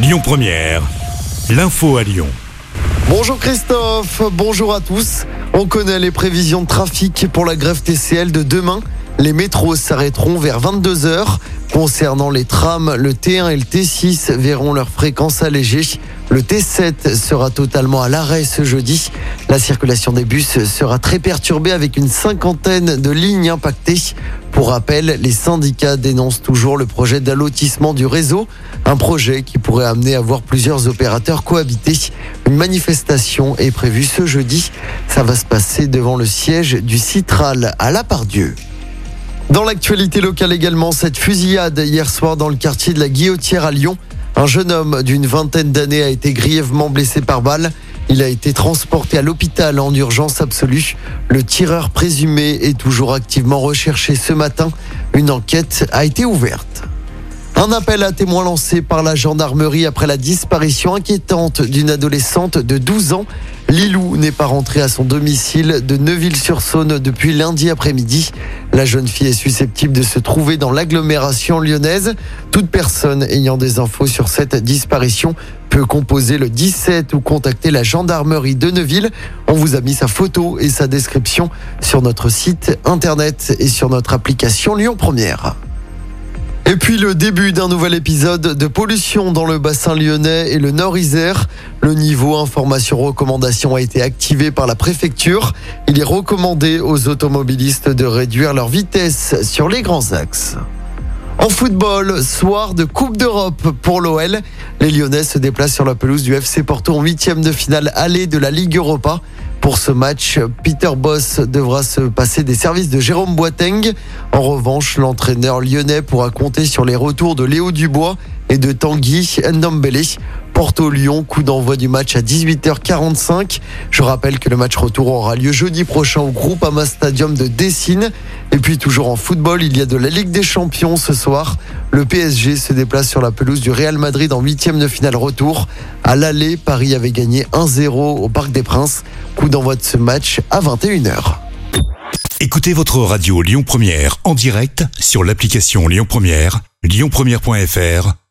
Lyon Première, l'info à Lyon. Bonjour Christophe, bonjour à tous. On connaît les prévisions de trafic pour la grève TCL de demain. Les métros s'arrêteront vers 22h. Concernant les trams, le T1 et le T6 verront leur fréquence allégée. Le T7 sera totalement à l'arrêt ce jeudi. La circulation des bus sera très perturbée avec une cinquantaine de lignes impactées. Pour rappel, les syndicats dénoncent toujours le projet d'allotissement du réseau, un projet qui pourrait amener à voir plusieurs opérateurs cohabiter. Une manifestation est prévue ce jeudi. Ça va se passer devant le siège du Citral à La Pardieu. Dans l'actualité locale également, cette fusillade hier soir dans le quartier de la Guillotière à Lyon. Un jeune homme d'une vingtaine d'années a été grièvement blessé par balle. Il a été transporté à l'hôpital en urgence absolue. Le tireur présumé est toujours activement recherché ce matin. Une enquête a été ouverte. Un appel à témoins lancé par la gendarmerie après la disparition inquiétante d'une adolescente de 12 ans. Lilou n'est pas rentrée à son domicile de Neuville-sur-Saône depuis lundi après-midi. La jeune fille est susceptible de se trouver dans l'agglomération lyonnaise. Toute personne ayant des infos sur cette disparition peut composer le 17 ou contacter la gendarmerie de Neuville. On vous a mis sa photo et sa description sur notre site internet et sur notre application Lyon Première. Et puis le début d'un nouvel épisode de pollution dans le bassin lyonnais et le Nord-Isère. Le niveau information-recommandation a été activé par la préfecture. Il est recommandé aux automobilistes de réduire leur vitesse sur les grands axes. En football, soir de Coupe d'Europe pour l'OL. Les Lyonnais se déplacent sur la pelouse du FC Porto en huitième de finale allée de la Ligue Europa. Pour ce match, Peter Boss devra se passer des services de Jérôme Boateng. En revanche, l'entraîneur lyonnais pourra compter sur les retours de Léo Dubois et de Tanguy Ndombele. Porto-Lyon, coup d'envoi du match à 18h45. Je rappelle que le match retour aura lieu jeudi prochain au Groupama Stadium de Dessine. Et puis toujours en football, il y a de la Ligue des Champions ce soir. Le PSG se déplace sur la pelouse du Real Madrid en huitième de finale retour. À l'aller, Paris avait gagné 1-0 au Parc des Princes. Coup d'envoi de ce match à 21h. Écoutez votre radio Lyon Première en direct sur l'application Lyon Première, lyonpremière.fr